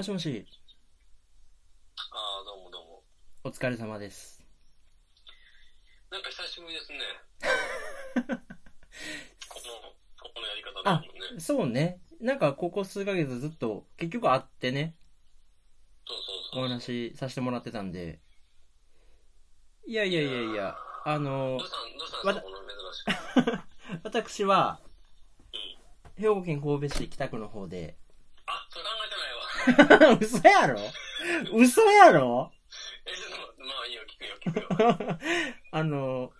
もしもし、ああ、どうもどうも。お疲れ様です。なんか久しぶりですね。この、ここのやり方だもんね。そうね。なんか、ここ数ヶ月ずっと、結局会ってね、そうそうおそう。話しさせてもらってたんで。いやいやいやいや、あの。私は、うん。兵庫県神戸市北区の方で、あ、それ考えてないわ。嘘やろ？嘘やろ？え、ちょっと、まあいいよ、聞くよ、聞くよ。あの、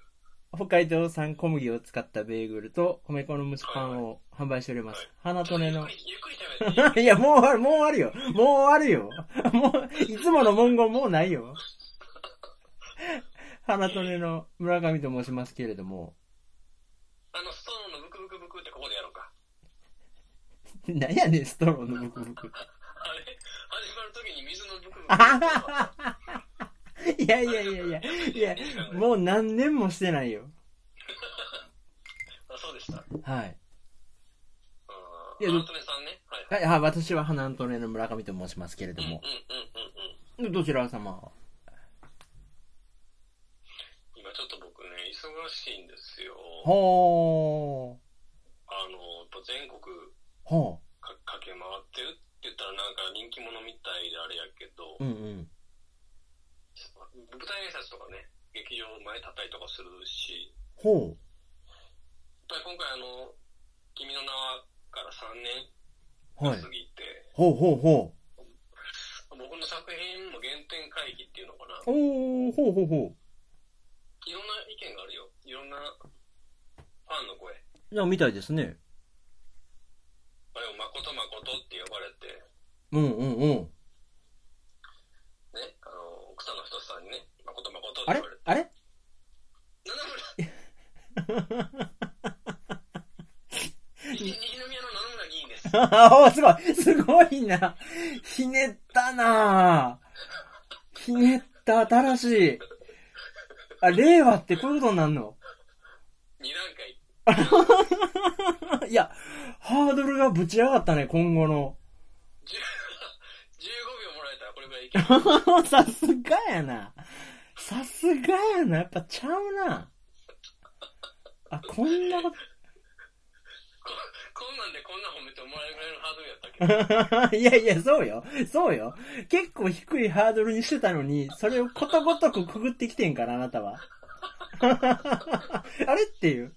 北海道産小麦を使ったベーグルと米粉の蒸しパンを販売しております。花とねのゆっく。いい？いや、もう終わる、もう終わるよ。もう終わるよ。もう、いつもの文言もうないよ。花とねの村上と申しますけれども。あの、ストローのブクブクブクってここでやろうか。何やねん、ストローのブクブク。あれ始まるときに水のブいやいやいやいや、いや、もう何年もしてないよ。あ、そうでした。あはい。ーいやアントネさんね。はい。はい、はい、私は花とねの村上と申しますけれどうんうんもうん。うんうん。どちら様？今ちょっと僕ね、忙しいんですよ。ほー。あの、やっぱ全国ほか駆け回ってるって言ったらなんか人気者みたいであれやけど、う。うんうん。舞台挨拶とかね、劇場前立ったりとかするし、ほう。やっぱり今回あの、君の名はから3年はい過。ぎて、ほうほうほ僕の作品も原点回帰っていうのかな。う。おー、ほうほうほう。いろんな意見があるよ。いろんなファンの声。いや、みたいですね。あれを誠誠って呼ばれて、うんうんうん。ね、あの、草野仁さんにね、誠誠ってあれ言われて、あれ？七村西西宮の七村議員です。ああ、すごいすごいなひねったなひねった、新しい。あ、令和ってこういうことになんの？二段階。いや、ハードルがぶち上がったね、今後の。10 15秒もらえたらこれぐらいいける。さすがやな。さすがやな。やっぱちゃうな。あ、こんなこここんなんでこんな褒めてもらえるぐらいのハードルやったっけ？と。いやいや、そうよ。そうよ。結構低いハードルにしてたのに、それをことごとくくぐってきてんから、あなたは。あれっていう。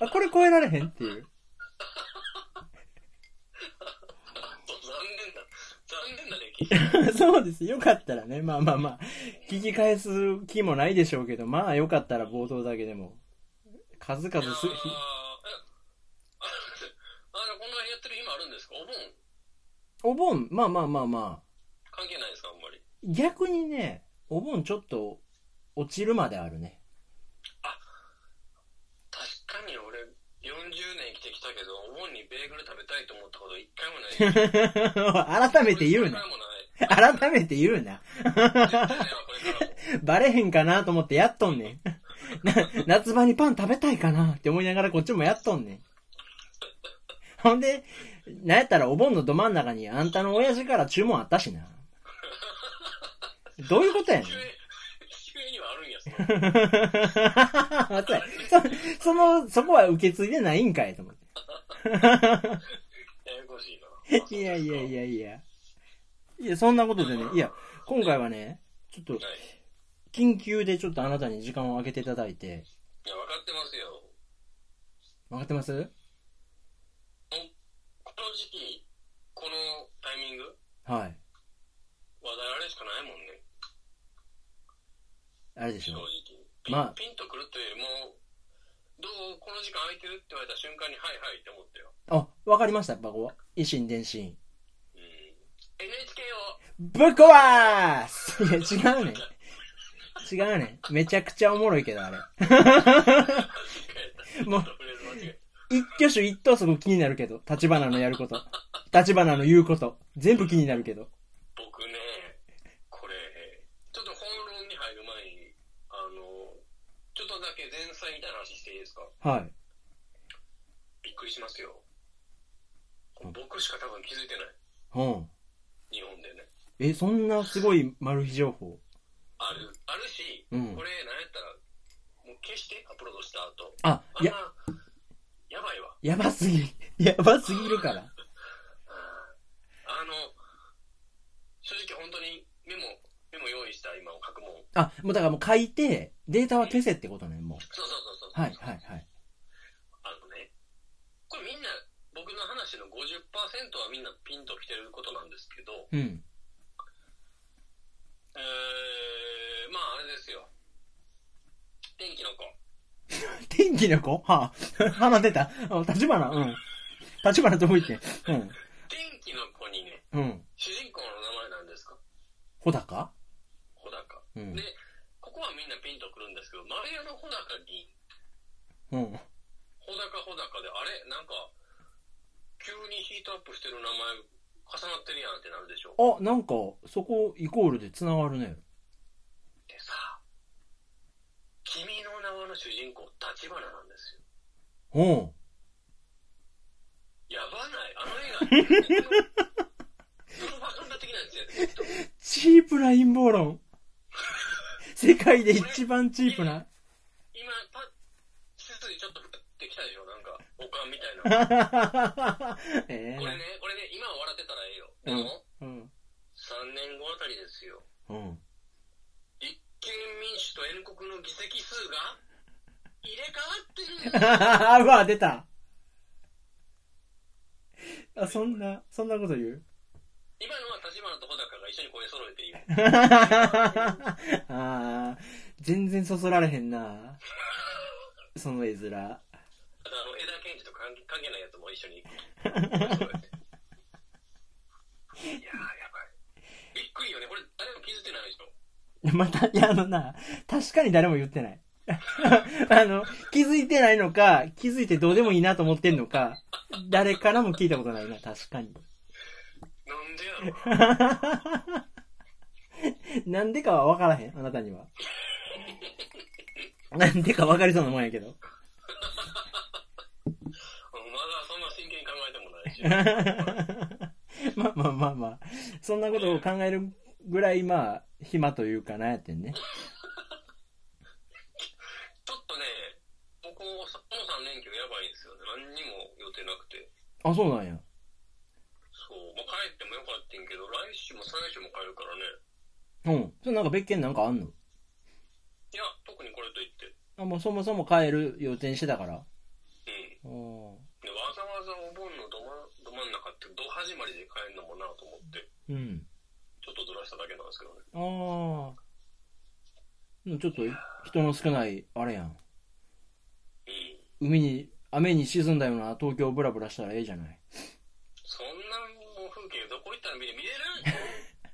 あ、これ超えられへんっていう。残念だ。残念だね、聞いて。そうです。よかったらね。まあまあまあ。聞き返す気もないでしょうけど、まあよかったら冒頭だけでも。数々す、あ、あの、こんなやってる今あるんですか？お盆？お盆、まあまあまあま関係ないですか？あんまり。あ。逆にね、お盆ちょっと落ちるまであるね。確かに俺、40年生きてきたけど、お盆にベーグル食べたいと思ったこと一回もない。改めて言うな。改めて言うな。バレへんかなと思ってやっとんねん。な夏場にパン食べたいかなって思いながらこっちもやっとんねん。ほんで、なんやったらお盆のど真ん中にあんたの親父から注文あったしな。どういうことやねん。そその、そこは受け継いでないんかいと思って。ややこしいな。いやいやいやいや。いや、そんなことでね、いや、今回はね、ちょっと、はい。緊急でちょっとあなたに時間を空けていただいて、いや、分かってますよ。わかってます？この時期、このタイミング、はい。話題あれしかないもんね。あれでしょ正直。ピン,、まあピンとくるというよりも、どうこの時間空いてるって言われた瞬間に、はいはいって思ったよ。あ、わかりました、やっぱこう、維新伝心。うん。NHK を、ぶっ壊す いや、違うねん。違うねん。めちゃくちゃおもろいけど、あれ。もう一挙手一投足気になるけど、立花のやること。立花の言うこと。全部気になるけど。た僕ね、これ、ちょっと本論に入る前に、あの、ちょっとだけ前菜みたいな話していいですか？はい。びっくりしますよ。僕しか多分気づいてない。うん。え、そんなすごいマル秘情報？ある、あるし、うんこれ、なんやったら、もう消して、アップロードした後。あ、あや、、やばいわ。やばすぎる。やばすぎるから。あの、正直本当にメモ、メモ用意した今を書くもん。あ、もうだからもう書いて、データは消せってことね、もう。そうそうそうそう。はい、はい、はい。あのね、これみんな、僕の話の50%はみんなピンときてることなんですけど、うん。えー、まああれですよ。天気の子。天気の子？はあ、鼻出た。あ立花、うん。立花どこ行ってんうん。天気の子にね、うん。主人公の名前なんですか？穂高？穂高。うんで、ここはみんなピンとくるんですけど、丸山穂高に、うん。穂高穂高で、あれ？なんか、急にヒートアップしてる名前重なってるやんってなるでしょ。あ、なんか、そこイコールで繋がるね。でさ、君の名はの主人公、立花なんですよ。うん。やばないあの映画、プロパガンダ的なんですよ。チープな陰謀論。世界で一番チープな。今、パッ、背筋ちょっと降ってきたでしょおかんみたいな。ええこれね、これね、今は笑ってたらええよ。でも、うん。3年後あたりですよ。うん。立憲民主と N 国の議席数が入れ替わってる うわ、出た。あ、そんな、そんなこと言う？今のは立花と穂高が一緒に声揃えて言う。あー、全然そそられへんな。その絵面。あの、枝健二と関係ないやつも一緒に。いやー、やばい。びっくりよね。これ誰も気づいてないでしょ。また、いや、あのな、確かに誰も言ってない。あの、気づいてないのか、気づいてどうでもいいなと思ってんのか、誰からも聞いたことないな、確かに。なんでやろな。なんでかは分からへん、あなたには。なんでか分かりそうなもんやけど。うんまだそんな真剣に考えてもないし。まあまあまあまあ、そんなことを考えるぐらい、まあ、暇というかなんやってんね。ちょっとね、ここ、この3連休やばいんですよね。何にも予定なくて。あ、そうなんや。そう。まあ、帰ってもよかったんけど、来週も再来週も帰るからね。うん。それなんか別件なんかあんの？いや、特にこれといって。あ、もうそもそも帰る予定にしてたから。うん。わざわざお盆のど真ど真ん中って、ど始まりで帰るのもなと思って、うん。ちょっとずらしただけなんですけどね。ああ。ちょっと人の少ない、あれやん。うん。海に、雨に沈んだような東京ブラブラしたらええじゃない。そんなもう風景どこ行ったら見れ見れる？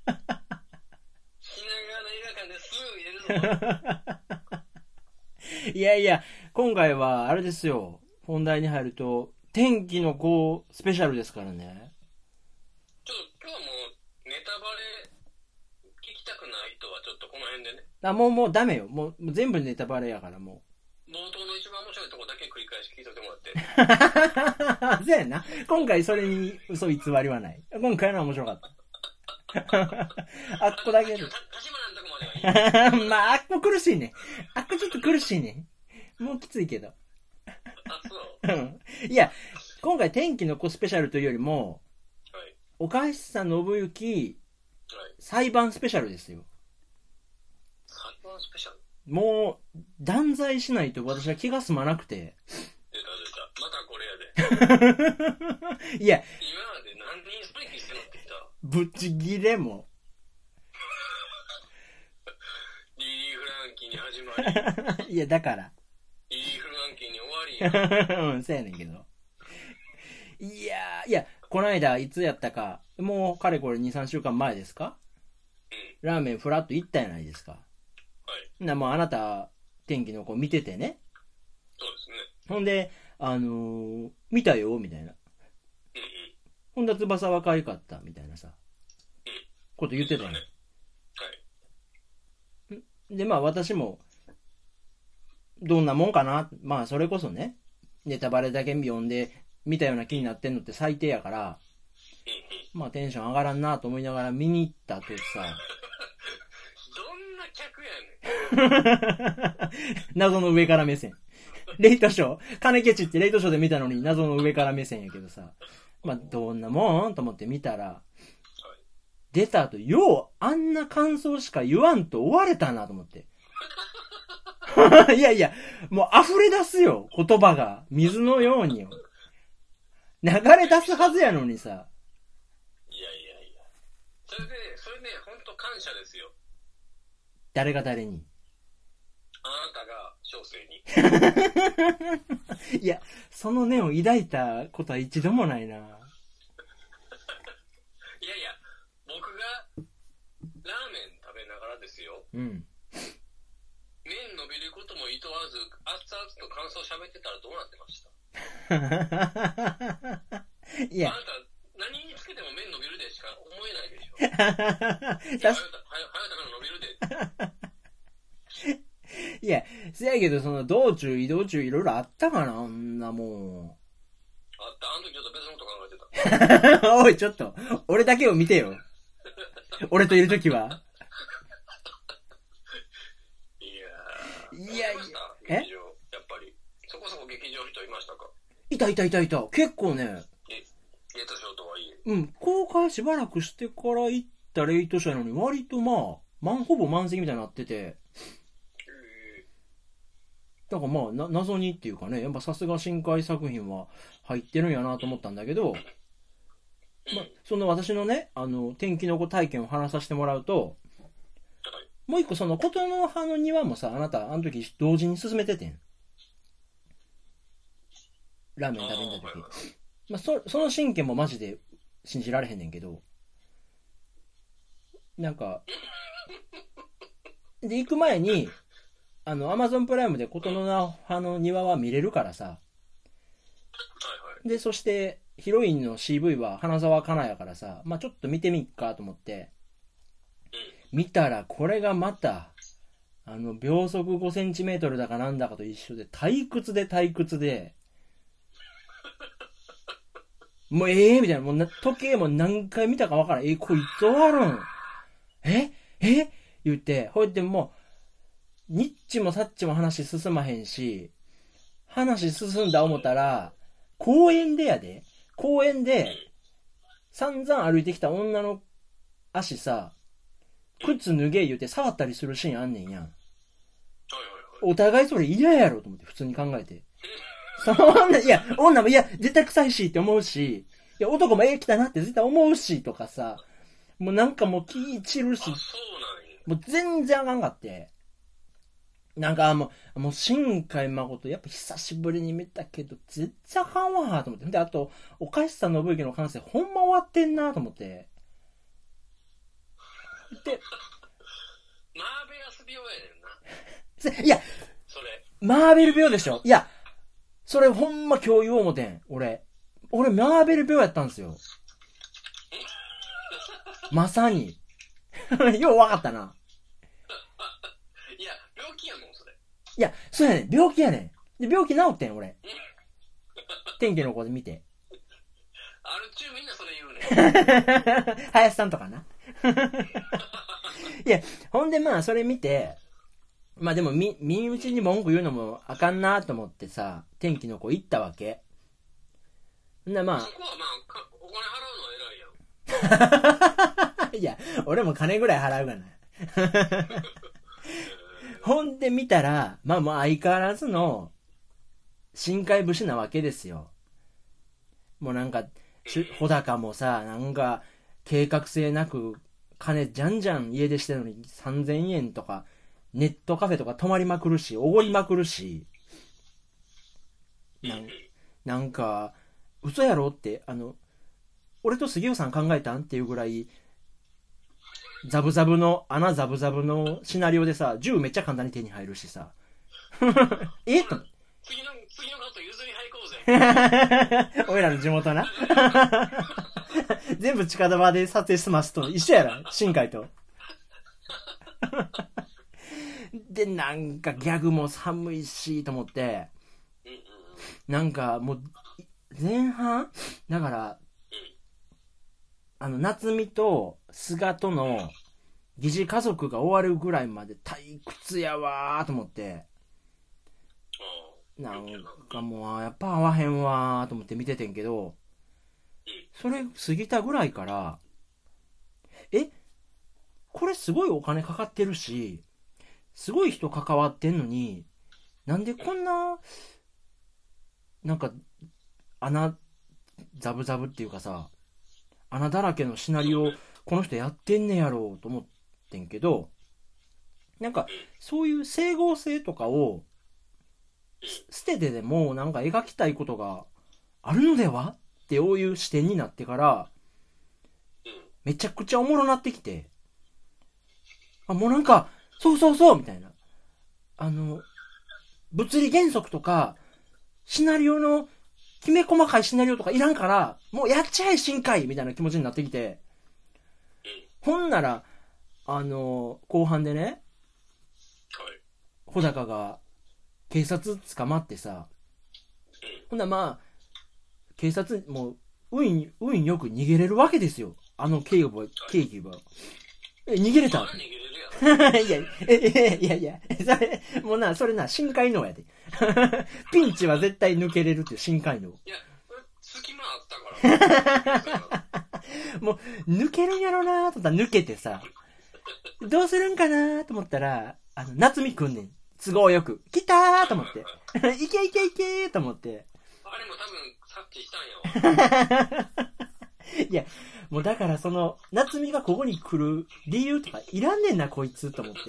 品川の映画館ですぐ見れるぞ。いやいや、今回は、あれですよ。本題に入ると、天気の子スペシャルですからね。ちょっと今日はもうネタバレ聞きたくない人はちょっとこの辺でね、あ、もうもうダメよ。もうもう全部ネタバレやからも冒頭の一番面白いとこだけ繰り返し聞いといてもらって。う。そうやな。今回それに嘘偽りはない。今回のは面白かった。あっこだけでた。立花のとこまではいい。まあ、あっこ苦しいね。あっこちょっと苦しいね。もうきついけど。あ、そう。うんいや、今回天気の子スペシャルというよりも、はい。岡橋さん信行はい。裁判スペシャルですよ。裁判スペシャルもう、断罪しないと私は気が済まなくて。出た出た。またこれやで。いや、今まで何人スパイキして乗ってきた？ぶっちぎれも。リリー・フランキーに始まり、いや、だから。リリー・フランキーに終わり、うん、そうやねんけど。いやー、いや、この間、いつやったか、もう、かれこれ2、3週間前ですか？うん。ラーメンフラッと行ったやないですか。はい。な、もうあなた、天気の子見ててね。そうですね。ほんで、あのー見たよ、みたいな。うんうん。ほんだ翼は可愛かった、みたいなさ。こと言ってたよね。はい。で、まあ私も、どんなもんかな？まあそれこそね、ネタバレだけ読んで、見たような気になってんのって最低やから、うんうん。まあテンション上がらんなと思いながら見に行ったけどさ、どんな客やねん。謎の上から目線。レイトショー、金ケチってレイトショーで見たのに謎の上から目線やけどさ、まあどんなもんと思って見たら、出た後、よう、あんな感想しか言わんと終われたなと思って。いやいや、もう溢れ出すよ、言葉が。水のようによ。流れ出すはずやのにさ。いやいやいや。それで、それね、本当感謝ですよ。誰が誰に？あなたが小生に。いや、その念を抱いたことは一度もないな。いやいや、僕がラーメン食べながらですよ。うん。麺伸びることもいとわず、熱々と感想喋ってたらどうなってました？いやあ、なた、何につけても麺伸びるでしか思えないでしょ。いや、はやた、はや確はやたから伸びるで。いや、せやけど、その、道中、移動中、いろいろあったかな、あんなもあった、あの時ちょっと別のこと考えてた。う。おい、ちょっと、俺だけを見てよ。俺といるときは。いやー。いやいやえ？やっぱり。そこそこ劇場人いましたか？いたいたいたいた。結構ね、レートショーとはいえ。うん、公開しばらくしてから行ったレイトショーやのに、割とまあ、満ほぼ満席みたいになってて、えだからまあ、な、謎にっていうかね、やっぱさすが深海作品は入ってるんやなと思ったんだけど、ーまあ、その私のね、あの、天気の子体験を話させてもらうと、はいもう一個その、琴の葉の庭もさ、あなた、あの時同時に進めててん。ラーメン食べに行った時。まあ、そ、その神経もマジで信じられへんねんけど、なんか、で、行く前に、あの、アマゾンプライムで琴の葉の庭は見れるからさ、はいはい。で、そして、ヒロインの CV は花澤香菜やからさ、まあちょっと見てみっかと思って、見たらこれがまた、あの、秒速5センチメートルだかなんだかと一緒で、退屈で退屈で、もうええみたいな、もうな時計も何回見たかわからん。えこいつ終わるん。え？え？言って、ほいでもう、ニッチもサッチも話進まへんし、話進んだ思ったら、公園でやで、公園で、散々歩いてきた女の足さ、靴脱げ言うて触ったりするシーンあんねんやん。お互いそれ嫌やろと思って、普通に考えて。そんな、いや、女も、いや、絶対臭いしって思うし、いや、男もええ来たなって絶対思うし、とかさ、もうなんかもう気散るし。もう全然あかんかって。なんかもう、もう新海誠、やっぱ久しぶりに見たけど、絶対あかんわ、と思って。で、あと、おかしさ信之の感性、ほんま終わってんな、と思って。で、マーベラス病やねんな。せいや、それ。マーベル病でしょいや、それほんま今日言おう思てん、俺。俺、マーベル病やったんですよ。まさに。ようわかったな。いや、病気やもん、それ。いや、そうやねん。病気やねん。で、病気治ってん、俺。天気の子で見て。アル中みんなそれ言うねん。林さんとかな。いや、ほんでまあ、それ見て、まあでも、み、身内に文句言うのもあかんなと思ってさ、天気の子行ったわけ。んなまそこはまあ、かお金払うのは偉いやん。あ、いや、俺も金ぐらい払うがな。ほんで見たら、まあもう相変わらずの、深海武士なわけですよ。もうなんか、し穂高もさ、なんか、計画性なく、金じゃんじゃん家出してるのに3000円とか、ネットカフェとか泊まりまくるし、おごりまくるし、なんなんか、嘘やろって、あの、俺と杉尾さん考えたんっていうぐらい、ザブザブの、穴ザブザブのシナリオでさ、銃めっちゃ簡単に手に入るしさ。えと。次の、次のカット譲りはいこうぜ。俺らの地元な。全部近場で撮影してますと一緒やろ、新海と。で、なんかギャグも寒いし、と思って。なんかもう、前半？だから、あの、夏美と菅との疑似家族が終わるぐらいまで退屈やわーと思って、あなんかもう、やっぱ合わへんわーと思って見ててんけど、それ過ぎたぐらいから、え？これすごいお金かかってるし、すごい人関わってんのに、なんでこんな、なんか、穴、ザブザブっていうかさ、穴だらけのシナリオをこの人やってんねやろうと思ってんけど、なんか、そういう整合性とかを、捨ててでもなんか描きたいことがあるのでは？っていう視点になってから、めちゃくちゃおもろなってきて、あ、もうなんか、そうそうそうみたいな。あの、物理原則とか、シナリオの、きめ細かいシナリオとかいらんから、もうやっちゃえ深海！みたいな気持ちになってきて、ほんなら、あの、後半でね、はい。穂高が警察捕まってさ、ほんならまあ、警察もう、運、運よく逃げれるわけですよ。あの警部は、警部は。え、逃げれた。いや、え、え、いやいや、それ、もうな、それな、深海能やで。ピンチは絶対抜けれるっていう深海能。いや、隙間あったから。抜けるんやろなと思ったら抜けてさ、どうするんかなと思ったら、あの、夏美くんねん。都合よく。来たーと思って。いけいけいけーと思って。あれも多分察知したんやわ。いや、もうだからその、夏美がここに来る理由とかいらんねんな、こいつと思って。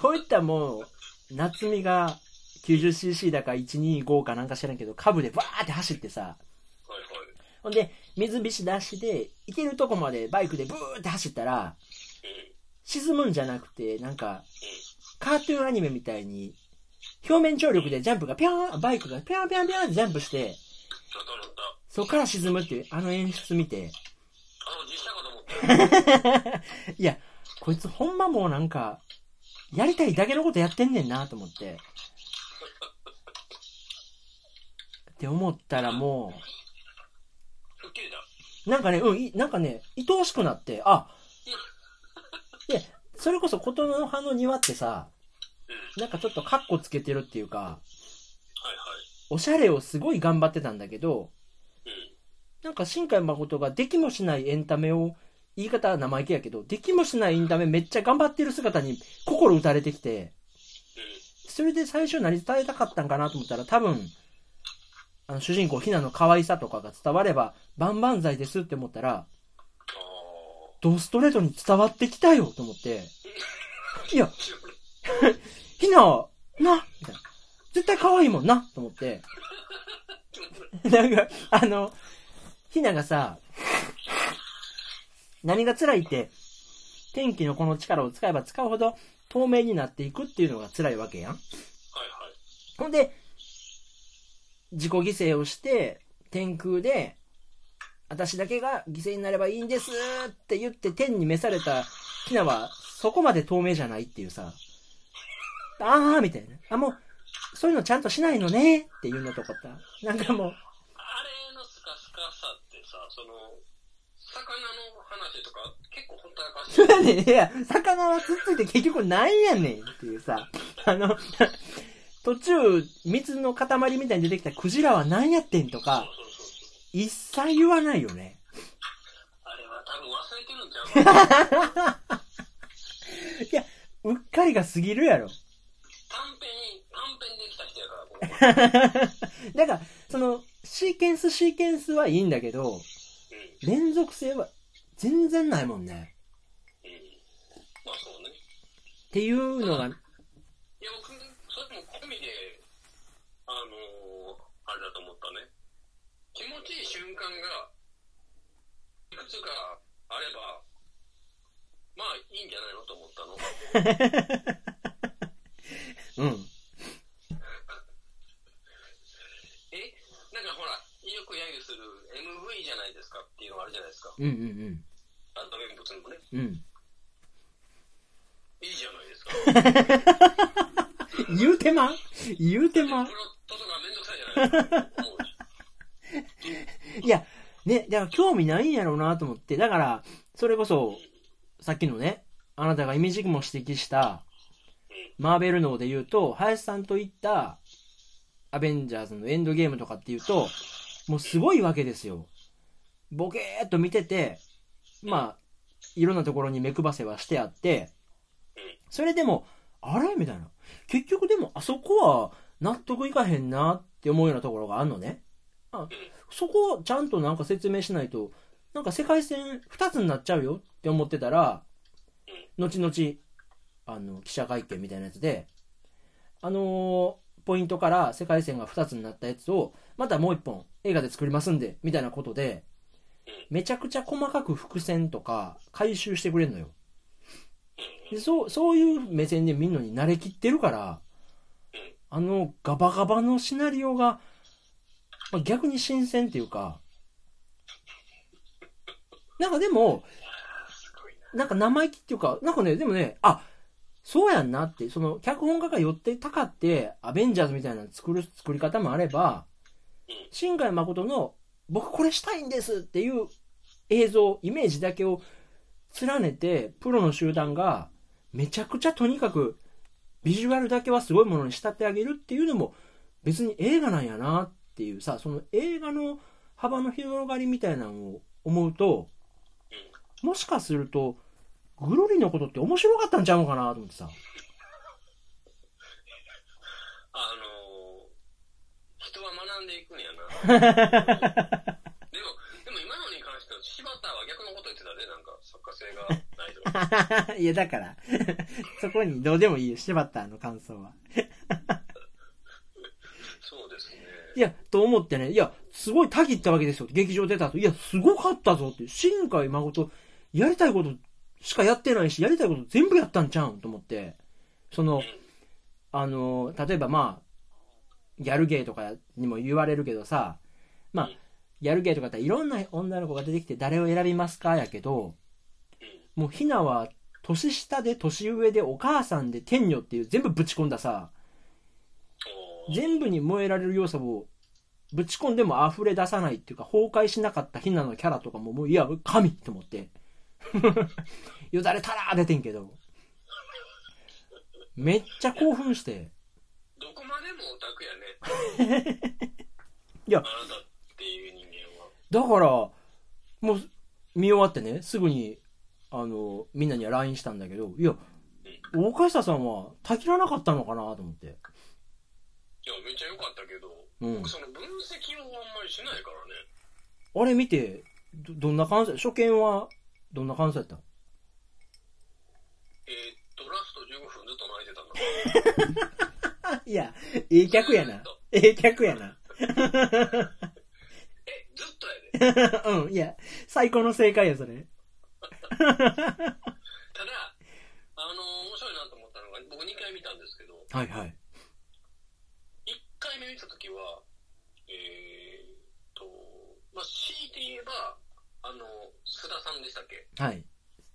こういったもう、夏美が 90cc だか125かなんか知らんけど、株でバーって走ってさ。ほんで、水菱出しで、行けるとこまでバイクでブーって走ったら、うん。沈むんじゃなくて、なんか、カートゥーンアニメみたいに、表面張力でジャンプがピャーン、バイクがピャーンピャーンピャーンってジャンプして。そこから沈むっていう、あの演出見て、あの、実写かと思ったよ。いや、こいつほんまもうなんか、やりたいだけのことやってんねんなと思って。って思ったらも吹っ切れた。う、なんかね、うん、いなんかね、愛おしくなって、あ、いや、それこそ琴の葉の庭ってさ、うん。なんかちょっとカッコつけてるっていうか、はいはい。おしゃれをすごい頑張ってたんだけど、うん。なんか新海誠ができもしないエンタメを、言い方は生意気やけど、できもしないエンタメめっちゃ頑張ってる姿に心打たれてきて、それで最初何伝えたかったんかなと思ったら多分、あの主人公ひなの可愛さとかが伝われば万々歳ですって思ったら、あドストレートに伝わってきたよと思って、いや、あ。ひな、な、みたいな。絶対可愛いもんなと思って、なんか、あの、ひながさ、何が辛いって、天気のこの力を使えば使うほど透明になっていくっていうのが辛いわけやん。はいはい。ほんで、自己犠牲をして、天空で、私だけが犠牲になればいいんですって言って天に召されたひなは、そこまで透明じゃないっていうさ、あーみたいな。あ、もう、そういうのちゃんとしないのねっていうのとかさ、なんかもう、あれのスカスカさってさ、その、魚の話とか結構ほったらかしそれね、いや、魚はつっついて結局なんやねんっていうさ、あの、途中、水の塊みたいに出てきたクジラは何やってんとか。一切言わないよね。あれは多分忘れてるんちゃう？いや、うっかりが過ぎるやろ。短編、短編できた人やから。だから、その、シーケンスシーケンスはいいんだけど、うん。連続性は全然ないもんね。うん。まあそうね。っていうのが、いや、僕、それも込みで、あのー、あれだと思ったね。気持ちいい瞬間が、いくつかあれば、まあいいんじゃないのと思ったの。うん。え？なんかほら、よく揶揄する MV じゃないですかっていうのがあるじゃないですか。うんうんバンドメンバーもね。うん。うん。いいじゃないですか。言うてま言うてまプロットとかめんどくさいじゃないですか。いや、ね、だから興味ないんやろうなと思って、だから、それこそ、さっきのね、あなたがイメージも指摘した、マーベル脳で言うと、林さんと言った、アベンジャーズのエンドゲームとかっていうと、もうすごいわけですよ。ボケーっと見てて、まあ、いろんなところに目配せはしてあって、それでも、あれ？みたいな。結局でも、あそこは納得いかへんなって思うようなところがあるのね。あそこをちゃんとなんか説明しないと、なんか世界線二つになっちゃうよって思ってたら、後々、あの、記者会見みたいなやつで、あのーポイントから世界線が二つになったやつを、またもう一本映画で作りますんで、みたいなことで、めちゃくちゃ細かく伏線とか回収してくれるのよ。でそう、そういう目線で見るのに慣れきってるから、あのガバガバのシナリオが、まあ、逆に新鮮っていうか、なんかでも、な。なんか生意気っていうか、なんかね、でもね、あ、そうやんなって、その、脚本家が寄ってたかって、アベンジャーズみたいなの作る、作り方もあれば、新海誠の、僕これしたいんですっていう映像、イメージだけを連ねて、プロの集団が、めちゃくちゃとにかく、ビジュアルだけはすごいものに仕立て上げるっていうのも、別に映画なんやなっていうさ、その映画の幅の広がりみたいなのを思うと、もしかすると、グロリのことって面白かったんちゃうのかなと思ってさ。あのー、人は学んでいくんやな。でも、でも今のに関しては、柴田は逆のこと言ってたで、なんか、作家性がないとか。いや、だから、そこにどうでもいいよ、柴田の感想は。そうですね。いや、と思ってね、いや、すごいたぎったわけですよ。劇場出た後。いや、すごかったぞって。新海誠、やりたいことしかやってないし、やりたいこと全部やったんちゃうんと思って。その、あの、例えばまあ、ギャルゲーとかにも言われるけどさ、まあ、ギャルゲーとかっていろんな女の子が出てきて誰を選びますかやけど、もうひなは年下で年上でお母さんで天女っていう全部ぶち込んださ、全部に燃えられる要素をぶち込んでも溢れ出さないっていうか崩壊しなかったひなのキャラとかももういや神と思って。よだれたらー出てんけど。めっちゃ興奮して。どこまでもオタクやね。いや。だからもう見終わってねすぐにあのみんなには LINE したんだけどいや大下さんはたきらなかったのかなと思っていや、めっちゃ良かったけど、うん僕その分析をあんまりしないからね。あれ見てどどんな感想初見はどんな感想やった？えーっと、ラスト15分ずっと泣いてたな。いや、ええ客やな。ええ客やな。え、ずっとやで。うん、いや、最高の正解や、それ。ただ、あのー、面白いなと思ったのが、僕2回見たんですけど、はいはい。1回目見たときは、えーっと、まあ、強いて言えば、あの、須田さんでしたっけ？はい。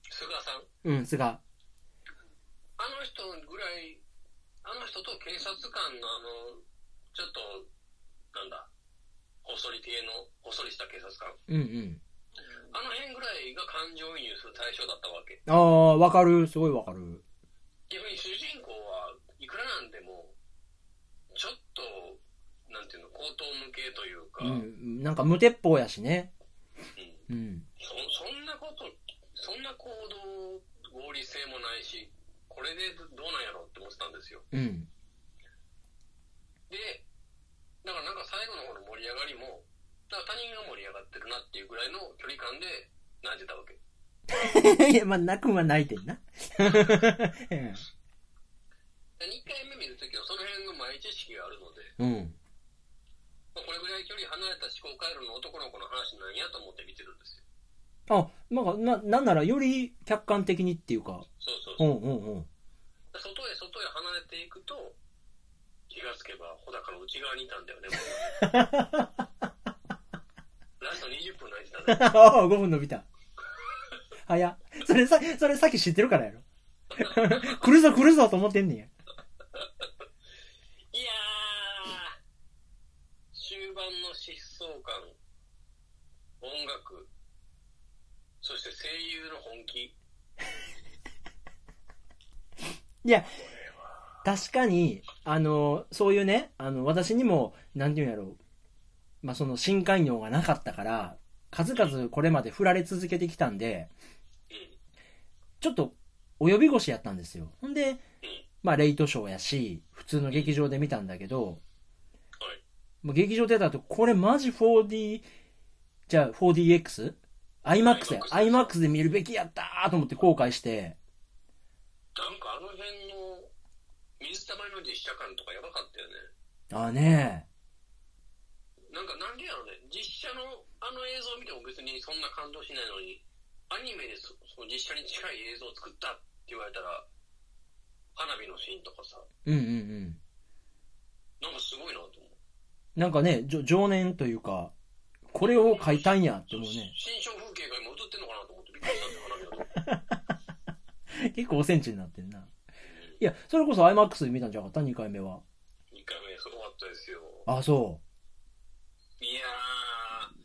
菅さん？うん、すが。あの人ぐらい、あの人と警察官のあの、ちょっと、なんだ、細り系の、細りした警察官。うんうん。あの辺ぐらいが感情移入する対象だったわけ。ああ、わかる。すごいわかる。逆に主人公はいくらなんでも、なんていうの、口頭無形というか、ううんん。なんか無鉄砲やしね。うん。そそんなこと、そんな行動合理性もないし、これでどうなんやろって思ってたんですよ。うん。で、だからなんか最後の方の盛り上がりも、だから他人が盛り上がってるなっていうぐらいの距離感で泣いてたわけ。いや、まあ、泣くんは泣いてんな。で2回目見るときはその辺の前知識があるので、うん。まあ、これぐらい距離離れた思考回路の男の子の話なんやと思って見てるんですよ。あ、なんか、な、なんならより客観的にっていうか。そうそうそう。うんうんうん。外へ外へ離れていくと、気がつけば穂高の内側にいたんだよね、僕 ラスト20分泣いてたね。ああ、5分伸びた。早っ。それさ、それさっき知ってるからやろ。来るぞ来るぞと思ってんねんやー、終盤の疾走感。音楽、そして声優の本気。いや、確かに、あの、そういうね、あの、私にも、なんていうんやろう。まあ、その、新海業がなかったから、数々これまで振られ続けてきたんで、うん、ちょっと、及び腰やったんですよ。ほんでうん、まあ、レイトショーやし、普通の劇場で見たんだけど、劇場出た後、これマジ 4D、じゃあ 4DX?IMAX や。IMAX IMAX で見るべきやったーと思って後悔して、なんかあの辺の水たまりの実写感とかやばかったよね。ああねなんかなんでやろね、実写のあの映像を見ても別にそんな感動しないのに、アニメでそその実写に近い映像を作ったって言われたら、花火のシーンとかさ、うんうんうん。なんかすごいなと思う。なんかね、情念というか、これを書いたんやって思うね。新象風景が今映ってんのかなと思ってびっくりしたんですよ、花。結構おセンチになってんな。いや、それこそ IMAX で見たんじゃなかった ?2 回目は。2回目すごかったですよ。あ、そいやー、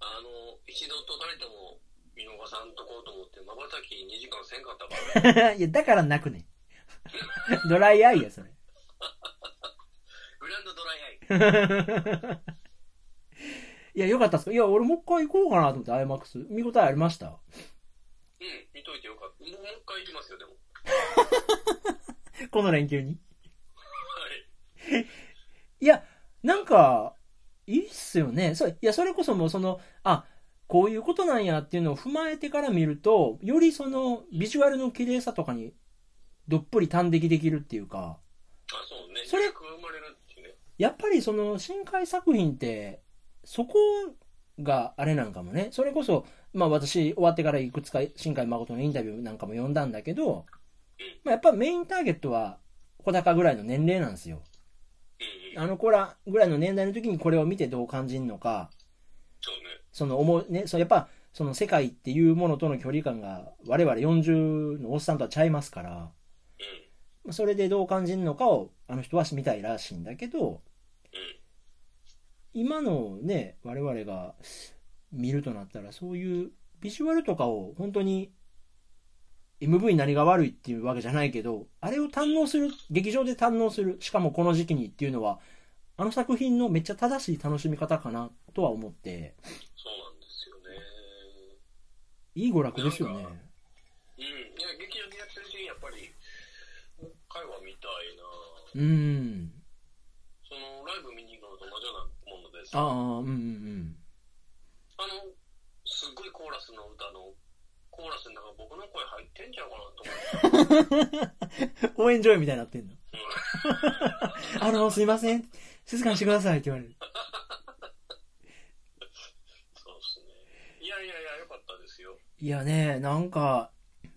あの、一度とたりとも見逃さんとこうと思って、まばたき2時間せんかったから、う。いや、だから泣くねん。ドライアイや、それ。グランドドライアイ。いや、よかったっすか？いや、俺もう一回行こうかなと思って IMAX。見応えありました？うん、見といてよかった。もうもう一回行きますよ、でも。この連休に？はい。いや、なんか、いいっすよね。そいや、それこそもうその、あ、こういうことなんやっていうのを踏まえてから見ると、よりその、ビジュアルの綺麗さとかに、どっぷり端的できるっていうか、あ、そうね。それ魅力が生まれるっていうね。やっぱりその、深海作品って、そこがあれなんかもね。それこそ、まあ私、終わってからいくつか新海誠のインタビューなんかも読んだんだけど、まあやっぱメインターゲットは、小高ぐらいの年齢なんですよ。あの子らぐらいの年代の時にこれを見てどう感じるのか、その思う、ね、そうやっぱ、その世界っていうものとの距離感が我々40のおっさんとはちゃいますから、それでどう感じるのかをあの人は見たいらしいんだけど、うん。今のね、我々が見るとなったらそういうビジュアルとかを本当に MV に何が悪いっていうわけじゃないけど、あれを堪能する、劇場で堪能する、しかもこの時期にっていうのは、あの作品のめっちゃ正しい楽しみ方かなとは思って、そうなんですよね。いい娯楽ですよね。うん。いや、劇場でやってるし、やっぱり、もう一回は見たいなうーん。その、ライブ見に行くのと同じようなものです。ああ、うんうんあの、すっごいコーラスの歌の、コーラスの中僕の声入ってんちゃうかなと思って。うん。応援上映みたいになってんの？うんあの、すいません。静かにしてくださいって言われる。そうですね。いやいやいや、よかったですよ。いやね、なんか、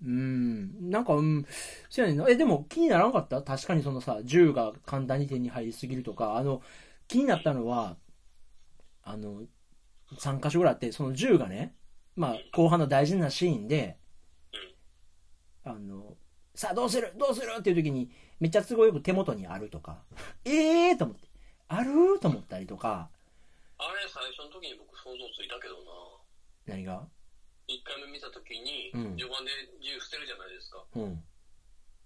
うん、なんか、うん、そうやねんな。え、でも気にならんかった？確かにそのさ、銃が簡単に手に入りすぎるとか、あの、気になったのは、あの、3箇所ぐらいあって、その銃がね、まあ、後半の大事なシーンで、あの、さあどうする？どうする？っていう時に、めっちゃ都合よく手元にあるとか、え えーと思って、あると思ったりとか、あれ、最初の時に僕想像ついたけどな何が？一回目見た時に、うん序盤で銃捨てるじゃないですか。うん。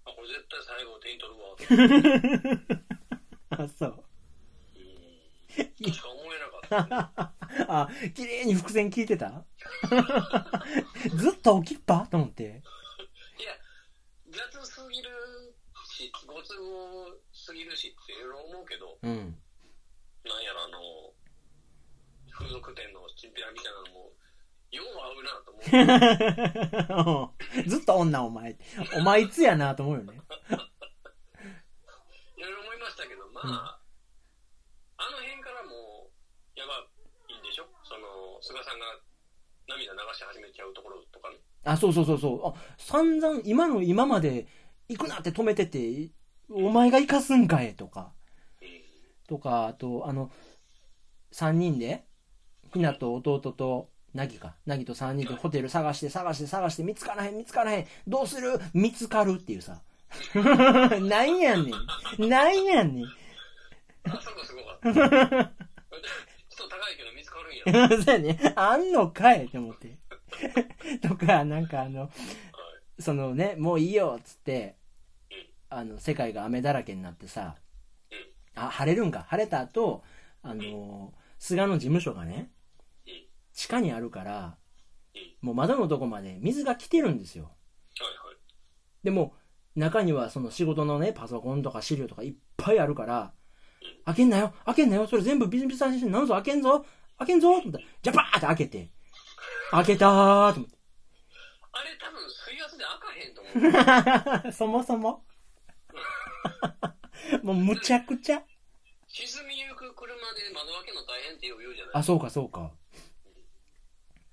あ、これ絶対最後手に取るわ。あ、そう。うん。としか思えなかった、ね。あ、綺麗に伏線聞いてた？ずっと置きっぱ？と思って。いや、雑すぎるし、ご都合すぎるしっていろいろ思うけど、うん。なんやらあの、風俗店のチンピラみたいなのも、よう合うなと思う。ずっと女お前。お前いつやなと思うよね。いろいろ思いましたけど、まあ、あの辺からもう、やばいんでしょその、菅さんが涙流し始めちゃうところとかね。あ、そうそうそうそう。あ、散々、今の今まで行くなって止めてて、お前が行かすんかいとか。うん。とか、あと、あの、三人で、ひなと弟と、なぎか。なぎと三人でホテル探して探して探して見つからへん見つからへん。どうする？見つかるっていうさ。なんやねん。なんやねん。あそこすごかった。んや。そうやね。あんのかいって思って。とか、なんかあの、はい。そのね、もういいよっつってうん、あの、世界が雨だらけになってさうん、あ、晴れるんか。晴れた後、あの、菅の事務所がねうん、地下にあるからうん、もう窓のとこまで水が来てるんですよ。はいはい。でも、中にはその仕事のね、パソコンとか資料とかいっぱいあるから、開けんなよ開けんなよそれ全部ビシビシにしてなんぞ開けんぞ開けんぞと思ったら、じゃあバーって開けて、開けたーと思って。あれ多分水圧で開かへんと思う。そもそも もうむちゃくちゃ。沈みゆく車で窓開けの大変って言うじゃないあ、そうかそうか。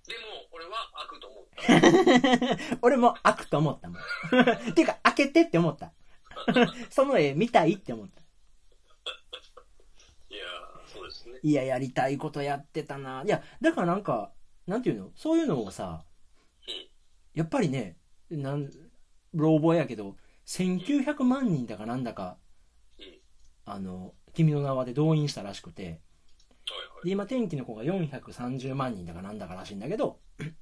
でも、俺は開くと思った。俺も開くと思ったもん。っていうか、開けてって思った。その絵見たいって思った。いやー、そうですね。いや、やりたいことやってたな。いや、だからなんか、なんていうの？そういうのをさ、うん。やっぱりね、なん、老婆やけど、1900万人だかなんだか、うん。あの、君の名はで動員したらしくて。で、今天気の子が430万人だかなんだからしいんだけど、え、もう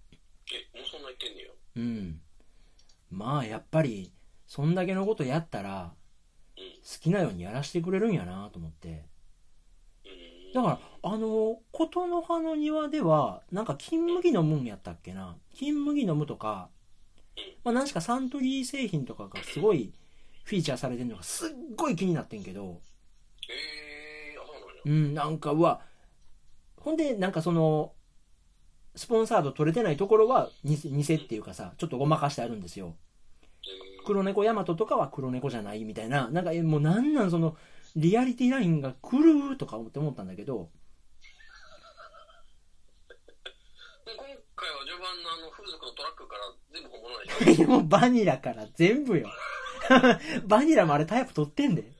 そんな言ってんねや。うん。まあ、やっぱり、そんだけのことやったら、うん。好きなようにやらしてくれるんやなと思って。うん。だから、あの、琴の葉の庭では、なんか金麦飲むんやったっけな？金麦飲むとか、まあ、何しかサントリー製品とかがすごいフィーチャーされてるのがすっごい気になってんけど、うなんなんか、うわ、ほんで、なんかその、スポンサード取れてないところは偽、偽っていうかさ、ちょっとごまかしてあるんですよ。えー、黒猫ヤマトとかは黒猫じゃないみたいな、なんか、えもうなんなんその、リアリティラインが来るとか思って思ったんだけど、今回は序盤のあの風俗のトラックから全部本物でしょもうバニラから全部よ。バニラもあれタイプ取ってんで。監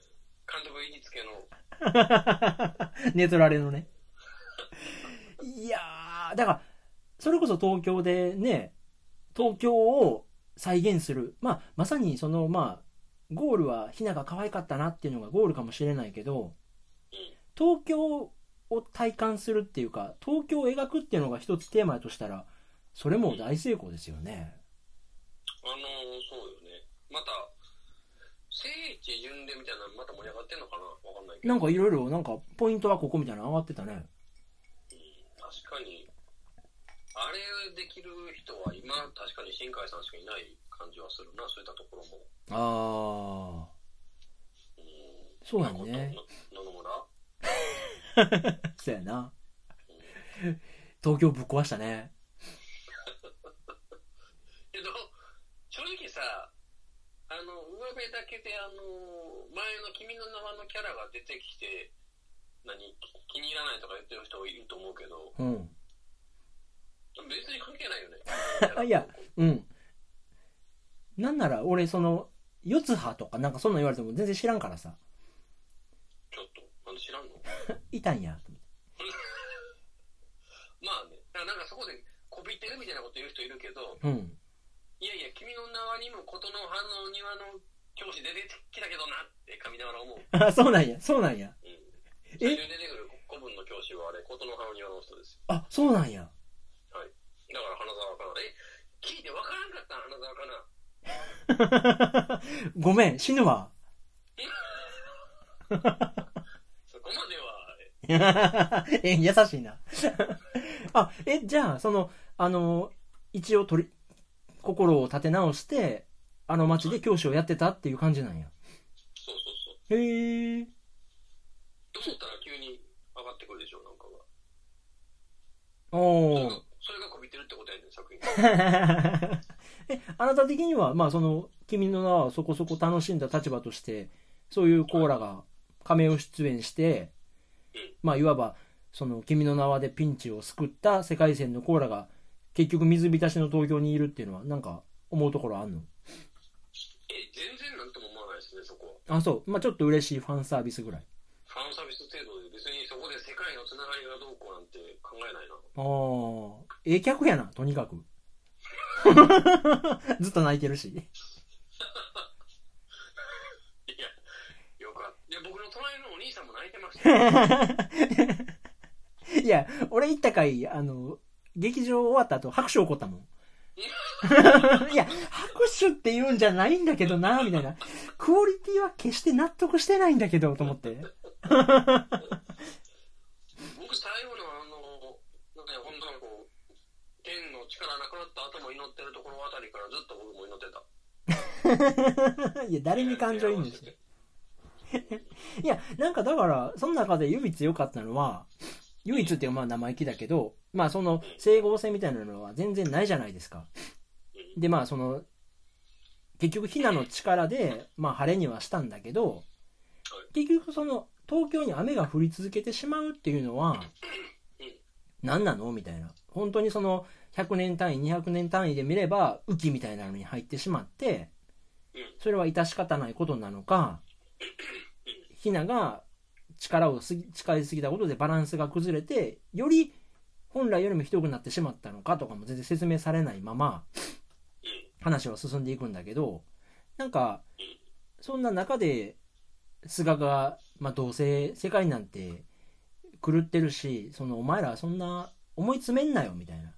督行きつけの。寝取られのね。いやー、だから、それこそ東京でね、東京を再現する。まあ、まさにその、まあ、ゴールはひなが可愛かったなっていうのがゴールかもしれないけど、うん。東京を体感するっていうか、東京を描くっていうのが一つテーマとしたら、それも大成功ですよね。あのー、そうよね。また、聖地巡礼みたいなのまた盛り上がってんのかな？わかんないけど。なんかいろいろ、なんかポイントはここみたいなの上がってたね。うん、確かに、あれできる人は今、確かに新海さんしかいない感じはするな、そういったところも。あうん、そうやねな野々村ー、そうやな。東京ぶっ壊したね。けど、正直さ、あの、上辺だけであの、前の君の名はのキャラが出てきて、何、気に入らないとか言ってる人いると思うけど、うん。別に関係ないよね。あ いやうん。なんなら、俺、その、四つ葉とかなんかそんなん言われても全然知らんからさ。ちょっと、なんで知らんの？いたんや。と思ってまあね、なんかそこでこびってるみたいなこと言う人いるけど、うん。いやいや、君の名はにも琴の葉の庭の教師出てきたけどなって噛みながら思う。あ、そうなんや。そうなんや。うん。最初に出てくる古文の教師はあれ、琴の葉の庭の人ですよ。あ、そうなんや。はい。だから花沢香菜。え、聞いてわからんかった花沢香菜。ごめん、死ぬわ。そこまでは、え、優しいな。あ、え、じゃあ、その、あの、一応取り、心を立て直して、あの街で教師をやってたっていう感じなんや。そうそうそう。へえ。と思ったら急に上がってくるでしょ、なんかが。おーそれが。、こびてるってことやねん、作品。え、あなた的には、まあその、君の名はそこそこ楽しんだ立場として、そういうコーラが仮面を出演して、うん。まあいわば、その、君の名はでピンチを救った世界線のコーラが、結局水浸しの東京にいるっていうのは、なんか、思うところあんの？え、全然なんとも思わないですね、そこは。あ、そう。まあちょっと嬉しいファンサービスぐらい。ファンサービス程度で別にそこで世界のつながりがどうこうなんて考えないな。ああ、ええ客やな、とにかく。ずっと泣いてるし。いや、よかった。僕の隣のお兄さんも泣いてましたよ。いや、俺行った回、あの、劇場終わった後拍手起こったもん。いや、拍手って言うんじゃないんだけどな、みたいな。クオリティは決して納得してないんだけど、と思って。僕最後のあの、なんかね、本当にこう、剣の力なくなった後も祈ってるところあたりからずっと僕も祈ってた。いや、誰に感情いいんですよ。いや、なんかだから、その中で唯一良かったのは、唯一っていうまあ生意気だけど、まあその整合性みたいなのは全然ないじゃないですか。でまあその、結局ひなの力で、まあ晴れにはしたんだけど、結局その東京に雨が降り続けてしまうっていうのは、何なの？みたいな。本当にその100年単位、200年単位で見れば雨季みたいなのに入ってしまって、それは致し方ないことなのか、ひなが力を使いすぎたことでバランスが崩れて、より本来よりもひどくなってしまったのかとかも全然説明されないまま、話は進んでいくんだけど、なんか、そんな中で、菅が、まあどうせ世界なんて狂ってるし、そのお前らそんな思い詰めんなよみたいな。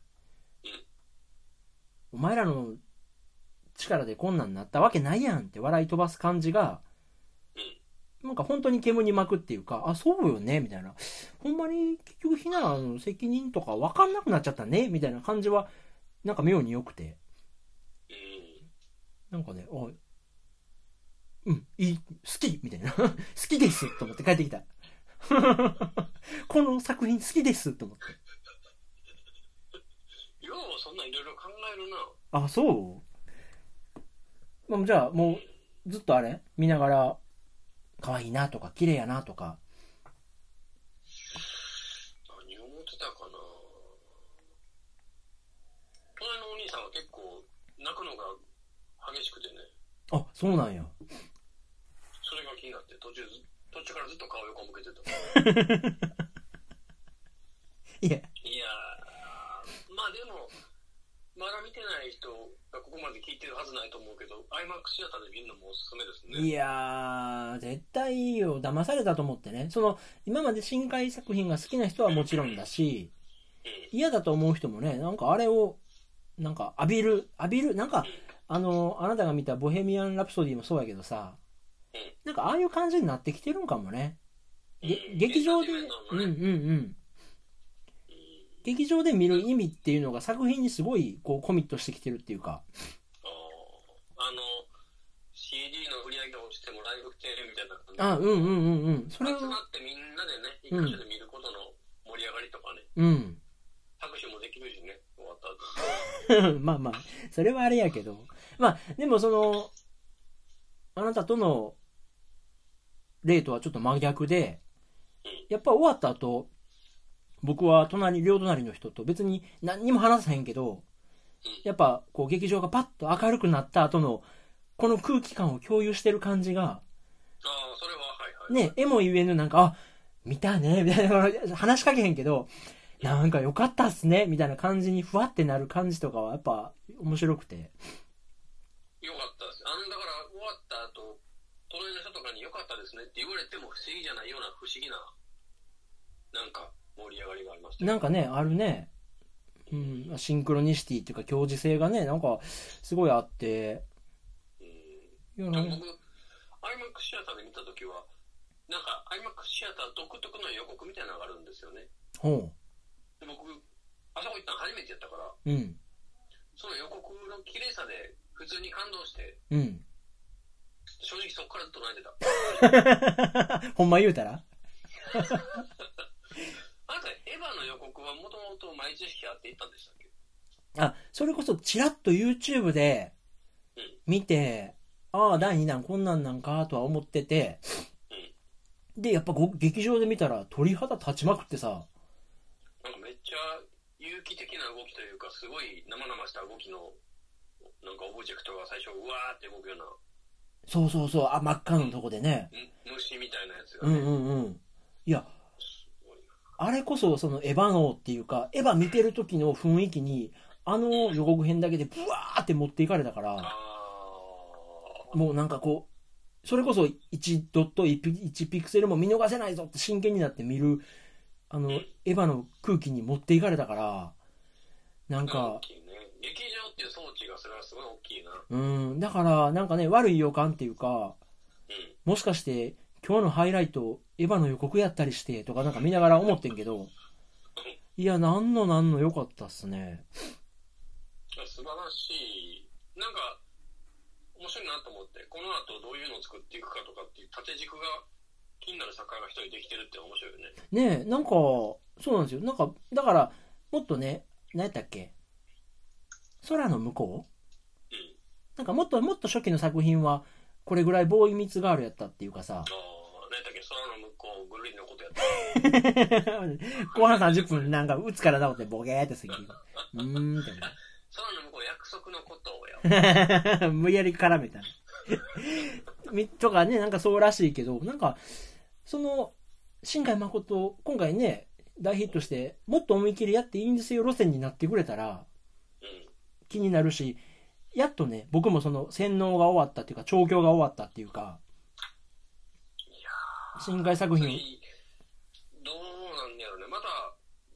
お前らの力でこんなんなったわけないやんって笑い飛ばす感じが、なんか本当に煙に巻くっていうか、あ、そうよねみたいな。ほんまに結局ひなの責任とか分かんなくなっちゃったねみたいな感じは、なんか妙に良くて。なんかね、おい、うん、いい、好きみたいな。好きですと思って帰ってきた。この作品好きですと思って。ようそんなんいろいろ考えるな。あ、そう？まあじゃあ、もう、ずっとあれ？見ながら、可愛いなとか、綺麗やなとか。何を思ってたかな隣のお兄さんは結構泣くのが激しくてね、あ、そうなんや。それが気になって途中ず、途中からずっと顔横向けてた。いや、いやまだ見てない人がここまで聞いてるはずないと思うけど、IMAX シアターで見るのもおすすめですね。いやー、絶対いいよ。騙されたと思ってね。その、今まで深海作品が好きな人はもちろんだし、うん。嫌だと思う人もね、なんかあれを、なんか浴びる、浴びる、なんか、あの、あなたが見たボヘミアン・ラプソディもそうやけどさ、なんかああいう感じになってきてるんかもね。劇場で、うんうんうん。劇場で見る意味っていうのが作品にすごいこうコミットしてきてるっていうか。あの、CD の売り上げが落ちてもライブ来てみたいな感じで。あ、うんうんうんうん。それは集、まってみんなでね、一箇所で見ることの盛り上がりとかね、うん。拍手もできるしね、終わった後。まあまあ、それはあれやけど。まあ、でもその、あなたとの例とはちょっと真逆で、やっぱ終わった後、僕は隣、両隣の人と別に何にも話さへんけど、やっぱこう劇場がパッと明るくなった後の、この空気感を共有してる感じが、ああ、それは、はいはい。ね、絵も言えぬなんか、あ、見たね、みたいな、話しかけへんけど、なんか良かったっすね、みたいな感じにふわってなる感じとかはやっぱ面白くて。よかったです。あの、だから終わった後、隣の人とかに良かったですねって言われても不思議じゃないような不思議な、なんか盛り上がりがありましたよなんかね、あるね。うん、シンクロニシティっていうか、共時性がね、なんか、すごいあって、うんいや、なんかでも僕、IMAX シアターで見たときは、なんか IMAX シアター独特の予告みたいなのがあるんですよね。ほで僕、あそこ行ったの初めてやったから、う。うん。その予告の綺麗さで普通に感動して、うん。正直そこからずっと泣いてた。ほんま言うたら？あなた、エヴァの予告はもともと前知識あって言ったんでしたっけ？あ、それこそチラッと YouTube で見て、ああ、第2弾こんなんなんかとは思ってて、で、やっぱご劇場で見たら鳥肌立ちまくってさ、なんかめっちゃ有機的な動きというか、すごい生々した動きの、なんかオブジェクトが最初、うわーって動くような、そうそうそう、あ、真っ赤のとこでね。ん虫みたいなやつがね、うんうんうん。いや。あれこそそのエヴァ脳っていうか、エヴァ見てる時の雰囲気に、あの予告編だけでブワーって持っていかれたから、あもうなんかこう、それこそ1ドット1ピ1ピクセルも見逃せないぞって真剣になって見るあの、エヴァの空気に持っていかれたから、なん大か。劇場っていう装置がそれはすごい大きいな。うん、だから、なんかね、悪い予感っていうか、うん。もしかして、今日のハイライト、エヴァの予告やったりして、とかなんか見ながら思ってんけど、いや、なんのなんの良かったっすね。素晴らしい。なんか、面白いなと思って、この後どういうのを作っていくかとかっていう縦軸が気になる作家が一人できてるって面白いよね。ねえ、なんか、そうなんですよ。なんか、だから、もっとね、何やったっけ？空の向こう？うん。なんかもっともっと初期の作品は、これぐらいボーイミツガールやったっていうかさ、ああ、何だっけ、空の向こう、ぐるりのことやった。後半30分なんか、うつから治ってボケーって過ぎる。うーんって空の向こう、約束のことをや。ね。無理やり絡めた。みとかね、なんかそうらしいけど、なんか、その、新海誠、今回ね、大ヒットして、もっと思い切りやっていいんですよ路線になってくれたら、うん。気になるし、やっとね、僕もその洗脳が終わったっていうか、調教が終わったっていうか、新海作ー、品どうなんやろね。また、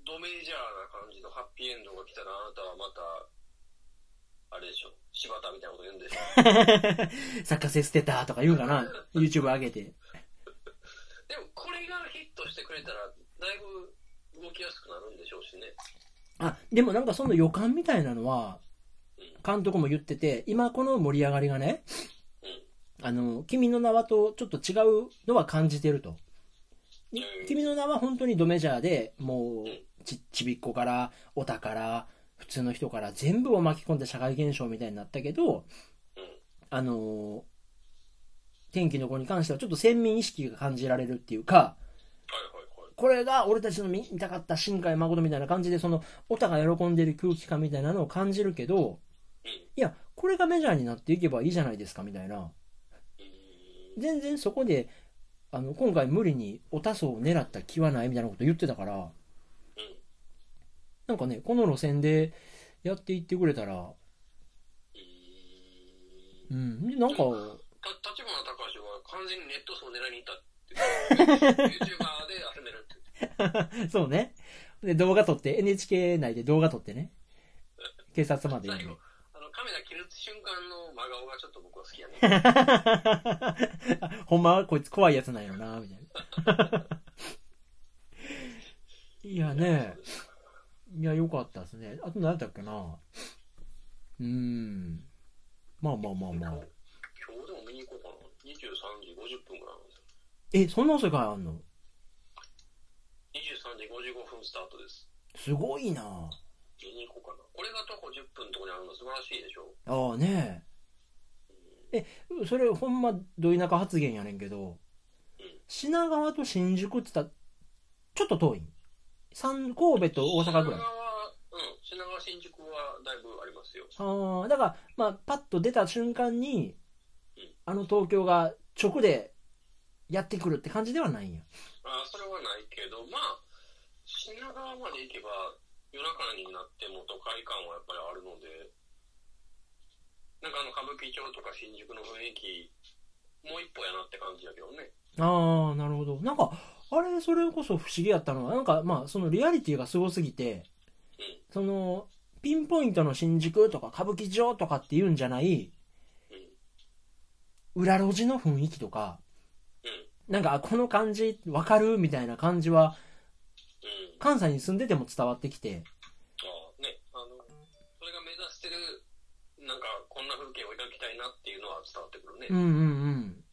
ドメジャーな感じのハッピーエンドが来たら、あなたはまた、あれでしょ、柴田みたいなこと言うんでしょ。作家性捨てたとか言うんかな ?YouTube 上げて。でも、これがヒットしてくれたら、だいぶ動きやすくなるんでしょうしね。あ、でもなんかその予感みたいなのは、監督も言ってて、今この盛り上がりがね、うん。あの、君の名はとちょっと違うのは感じてると。君の名は本当にドメジャーで、もう、ち、ちびっこから、オタから、普通の人から全部を巻き込んで社会現象みたいになったけど、うん。あの天気の子に関してはちょっと先民意識が感じられるっていうか。これが俺たちの見見たかった新海誠みたいな感じで、その、オタが喜んでる空気感みたいなのを感じるけど、うん。いや、これがメジャーになっていけばいいじゃないですかみたいな。う全然そこで、あの、今回無理にオタ層を狙った気はないみたいなこと言ってたから。なんかね、この路線でやっていってくれたら、ううん、でなんか、た立花隆は完全にネット層を狙いに行ったって。YouTuber で集めるって。そうね。で、動画撮って、NHK 内で動画撮ってね。警察まで呼んで最後。、あの、カメラ切る瞬間の真顔がちょっと僕は好きやね。ほんまはこいつ怖いやつなんやろな、みたいな。いやね、いや、よかったですね。あと何だったっけな。うーん。まあまあまあまあ。今日でも見に行こうかな。23時50分ぐらい。え、そんな遅いからあんの？23時55分スタートです。すごいな見に行こうかな。これが徒歩10分のとこにあるの素晴らしいでしょ？ああねえ。え、それほんま、ど田舎発言やねんけど、品川と新宿って言ったら、ちょっと遠い三神戸と大阪ぐらい品。川、うん、品川新宿はだいぶありますよ。ああ、だから、まあ、パッと出た瞬間にうん、あの東京が直でやってくるって感じではないんや。あそれはないけど、まあ、品川まで行けば、夜中になっても都会感はやっぱりあるので、なんかあの歌舞伎町とか新宿の雰囲気、もう一歩やなって感じだけどね。ああ、なるほど。なんか、あれ、それこそ不思議やったのは、なんか、まあ、そのリアリティがすごすぎて、うん。その、ピンポイントの新宿とか歌舞伎町とかっていうんじゃない、うん。裏路地の雰囲気とか、うん。なんか、あこの感じわかる？みたいな感じは、うん。関西に住んでても伝わってきて、ああ、ね、あの、それが目指してる、なんか、こんな風景を描きたいなっていうのは伝わってくるね。うんうん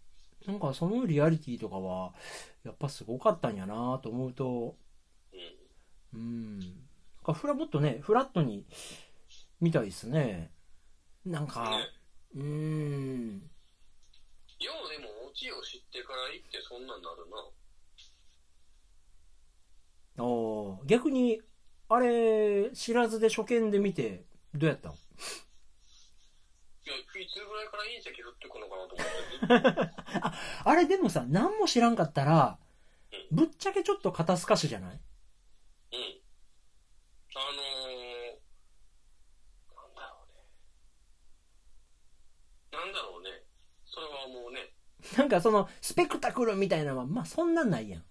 うん。なんかそのリアリティとかは、やっぱすごかったんやなと思うと、うん。うん。なんかフラ、もっとね、フラットに見たいですね。なんか、ねうーん。ようでも、オチを知ってから行ってそんなんなるな。ああ、逆に、あれ、知らずで初見で見て、どうやったんいや、いつぐらいから隕石降ってくのかなと思って。あれでもさ、何も知らんかったら、ぶっちゃけちょっと肩透かしじゃない？うん。あのー、なんだろうね。なんだろうね。それはもうね。なんかその、スペクタクルみたいなのは、まあそんなんないやん。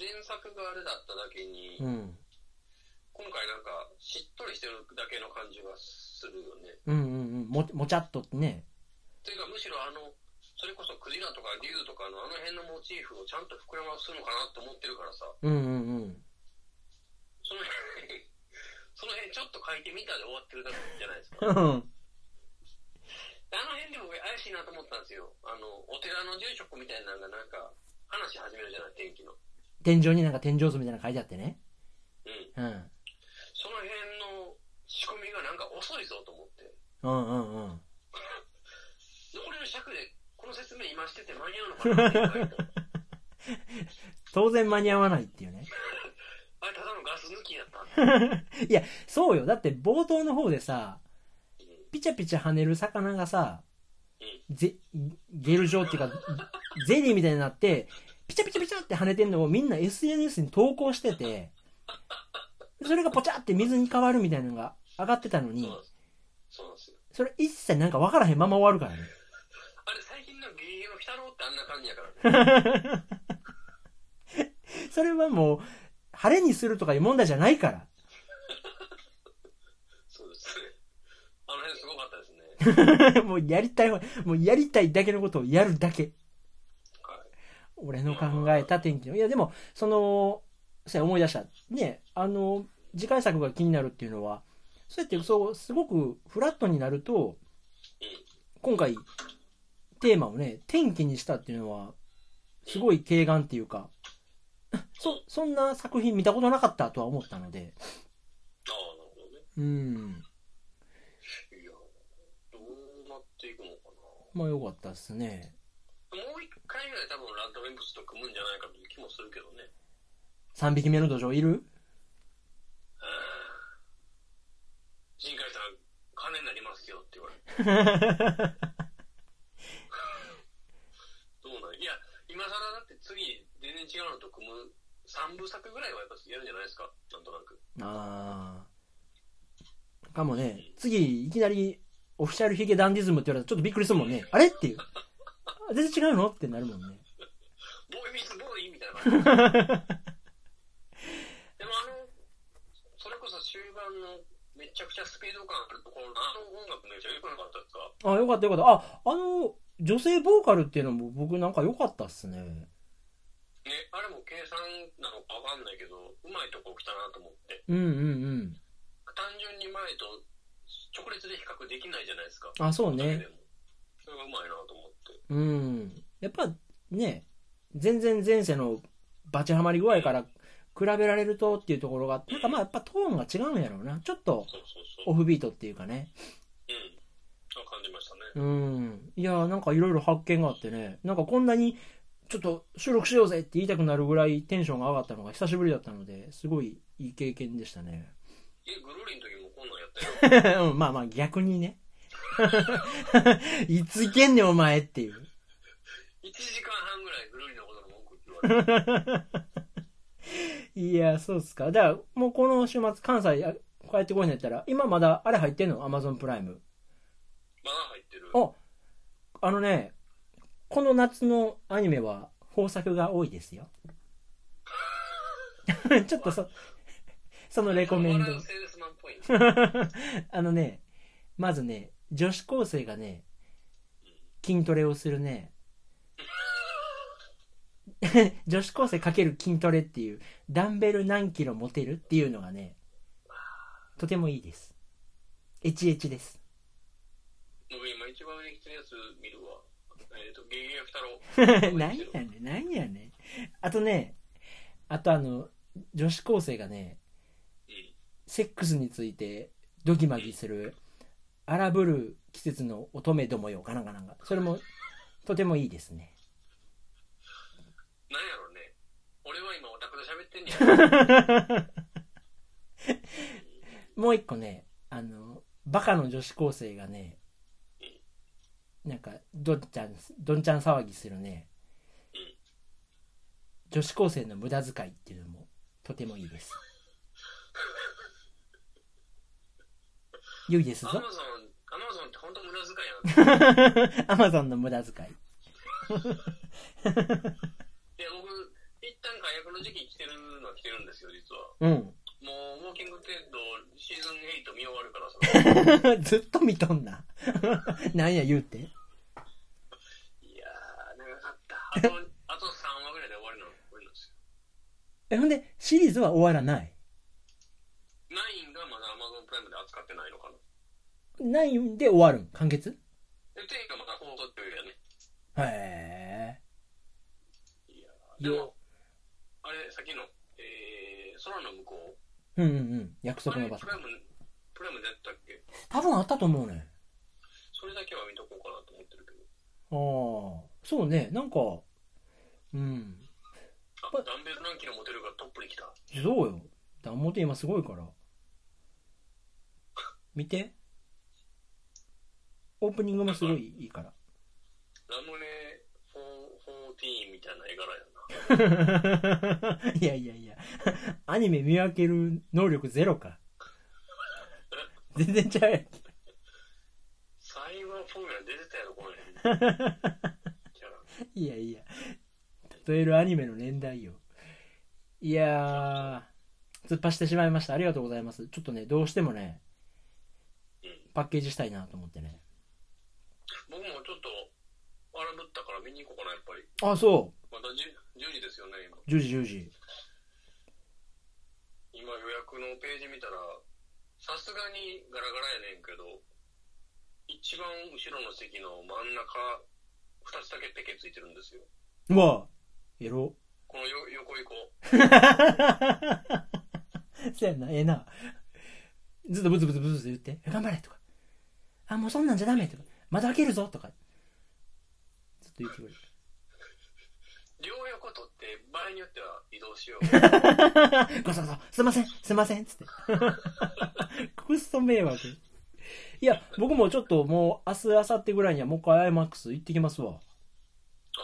前作があれだっただけに、うん。今回なんか、しっとりしてるだけの感じがするよね。うんうんうん。も、もちゃっとね。というか、むしろあの、それこそクジラとか竜とかのあの辺のモチーフをちゃんと膨らますのかなと思ってるからさ、うんうんうん。その辺、その辺ちょっと書いてみたで終わってるだけじゃないですか。うん。あの辺でも怪しいなと思ったんですよ。あの、お寺の住職みたいなのがなんか、話し始めるじゃない、天気の。天井になんか天井図みたいなの書いてあってね。うん。うん。その辺の仕込みがなんか遅いぞと思って。うんうんうん。残りの尺で、この説明今してて間に合うのかなってい 当然間に合わないっていうね。あれ、ただのガス抜きやったんいや、そうよ。だって冒頭の方でさ、うんピチャピチャ跳ねる魚がさうん、ゼ、ゲル状っていうか、ゼリーみたいになって、ピチャピチャピチャって跳ねてんのをみんな SNS に投稿してて、それがポチャって水に変わるみたいなのが上がってたのにそうなん、です。それ一切なんか分からへんまま終わるからね。あれ、最近のゲゲゲの鬼太郎ってあんな感じやからね。それはもう、晴れにするとかいう問題じゃないから。そうですね。あの辺すごかったですね。もうやりたいわ、もうやりたいだけのことをやるだけ。はい。俺の考えた天気の。いや、でも、その、そうや思い出した。ね、あの、次回作が気になるっていうのは、そうやって、そう、すごくフラットになると、今回、テーマをね、天気にしたっていうのは、すごい軽眼っていうか、そ、そんな作品見たことなかったとは思ったので、ああ、なるほどね。うん、いや、どうなっていくのかな。まあよかったですね。らい多分ラッドウィンプスと組むんじゃないかという気もするけどね。3匹目の土壌いる？新海さん、金になりますよって言われて。どうなんいや、今更だって次、全然違うのと組む3部作ぐらいはやっぱやるんじゃないですか、なんとなく。ああ。かもね、次、いきなり、オフィシャルヒゲダンディズムって言われたらちょっとびっくりするもんね。あれ？っていう。あ全然違うの？ってなるもんね。ボーイミスボーイみたいな感じ。でもあの、それこそ終盤のめちゃくちゃスピード感あるところのあの音楽めっちゃ良くなかったですか？あ、よかったよかった。あ、あの、女性ボーカルっていうのも僕なんか良かったっすね。ね、あれも計算なのかわかんないけど、うまいとこ来たなと思って。うんうんうん。単純に前と直列で比較できないじゃないですか。あ、そうね。それがうまいなと思って。うん。やっぱね、全然前世のバチハマり具合から比べられるとっていうところが、なんかまあやっぱトーンが違うんやろうな。ちょっと。オフビートっていうかね。うん。感じましたね。うん。いや、なんかいろいろ発見があってね、なんかこんなに、ちょっと収録しようぜって言いたくなるぐらいテンションが上がったのが久しぶりだったので、すごいいい経験でしたね。え、グローリーの時もこんなんやったよ。うん、まあまあ逆にね。いついけんねんお前っていう。1時間半ぐらいグローリーのことの文句って言われて。いや、そうっすか。じゃあ、もうこの週末関西あ帰ってこいんやったら、今まだあれ入ってんの ?Amazon プライム。まだ入ってる。あ、あのね、この夏のアニメは豊作が多いですよ。ちょっとそ、そのレコメンド。あのね、まずね、女子高生がね、筋トレをするね、女子高生かける筋トレっていう、ダンベル何キロ持てるっていうのがね、とてもいいです。エチエチです。僕今一番上に来てるやつ見るわ。えっ、と、ゲゲゲ太郎。何やねん、何やねん。あとね、あとあの、女子高生がね、うん。セックスについてドギマギする荒ぶる季節の乙女どもよかなんかなんかそれもとてもいいですね。なんやろね。俺は今オタクで喋ってんねや。もう一個ねあのバカの女子高生がねなんかどんちゃんどんちゃん騒ぎするね。うん女子高生の無駄遣いっていうのもとてもいいです。良いですぞ アマゾンの無駄遣いいや、僕、一旦解約のる時期来てるのは来てるんですよ、実は。うん。もう、ウォーキングデッドシーズン8見終わるからさ。ずっと見とんな。なんや言うて。いやー、長かった。あと、あと3話ぐらいで終わりなの、終わりなんですよ。え、ほんで、シリーズは終わらない？9がまだ Amazon プライムで扱ってないのかな。9で終わるん？完結？で、10がまだ放送中やね。へいやえ。ーでも、あれ、さっきの、えー、空の向こうんうんうん。約う。束の場所プ。ライム、プライムでやったっけ？多分あったと思うね。それだけは見とこうかなと思ってるけど。ああ。そうね。なんか、うん。あ、ダンベル何キロ持てるかトップに来た。そうよ。ダンモテ今すごいから。見て。オープニングもすごいいいから。ラムネ14みたいな絵柄やな。いやいやいや。アニメ見分ける能力ゼロか。全然ちゃうやん。フォーミュラ出てたやろ、こ いやいや。例えるアニメの年代よ。いやー、突っ走ってしまいました。ありがとうございます。ちょっとね、どうしてもね、うん。パッケージしたいなと思ってね。僕もちょっと、荒ぶったから見に行こうかな、やっぱり。あ、そまた 10, 10時ですよね、今。う。10時10時。今予約のページ見たら、さすがにガラガラやねんけど、一番後ろの席の真ん中、二つだけペケついてるんですよ。うわ、エロ。このよ横行こそ やんな、ええな。ずっとブツブツブツ言って、頑張れとか。あ、もうそんなんじゃダメとか。窓開けるぞとか。ずっと言ってくれる。う。両横取って、場合によっては移動しよう。ごそごそ、すいません、すいません、つって。くっそ迷惑。いや、僕もちょっともう明日、明後日ぐらいにはもう一回 IMAX 行ってきますわ。あ、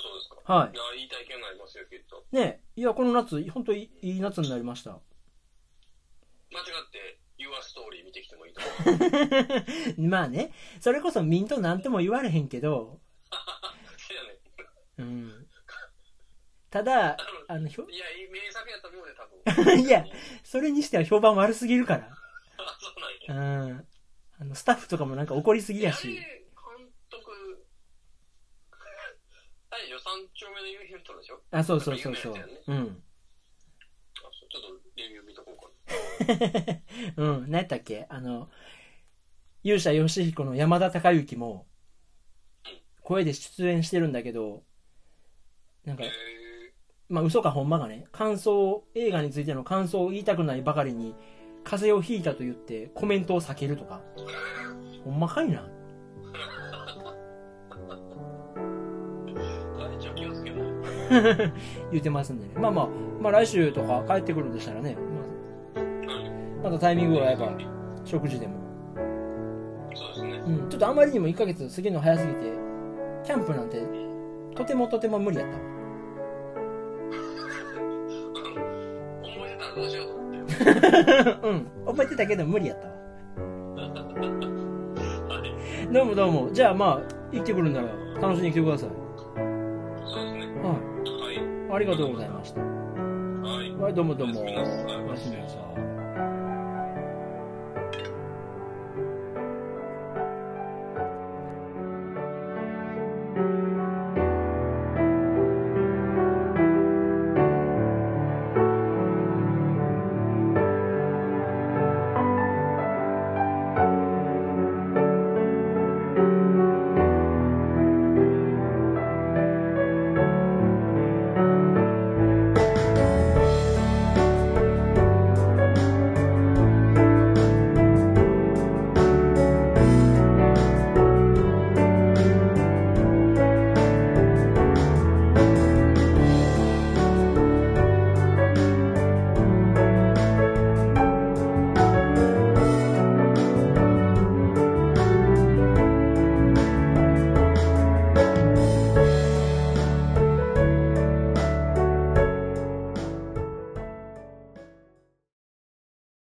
そうですか。はいや、いい体験になりますよ、きっと。い。ねいや、この夏、本当にいい夏になりました。間違って、Your Story 見てきてもいいと思う。まあね、それこそミントなんとも言われへんけど、そうやね。うん。ただ、あの、ひょいや、いい名作やと思うで、多分。いやそれにしては評判悪すぎるから。あ、そうなんうや。ん。あの、スタッフとかもなんか怒りすぎやし。監督、あれでしょ、三丁目のでしょ？あ、そうそうそうそう。うん。あそうちょっとレビュー見 うん。何やったっけ？あの、勇者ヨシヒコの山田孝之も、声で出演してるんだけど、なんかまあ嘘かほんまがね、感想、映画についての感想を言いたくないばかりに、風邪をひいたと言ってコメントを避けるとか。ほんまかいな？言ってますんでね。まあまあ、まあ来週とか帰ってくるんでしたらね、まあ、またタイミングが合えば、食事でも。そうですね。うん、ちょっとあまりにも1ヶ月過ぎるの早すぎて、キャンプなんて、とてもとても無理やったわ。思い出たらどうしようと思って。うん、覚えてたけど無理やったわ。はい。どうもどうも。じゃあまあ、行ってくるんなら楽しんで来てください。そうですね。ははい。い。ありがとうございました。はい。はい、どうもどうも。おやすみなさい。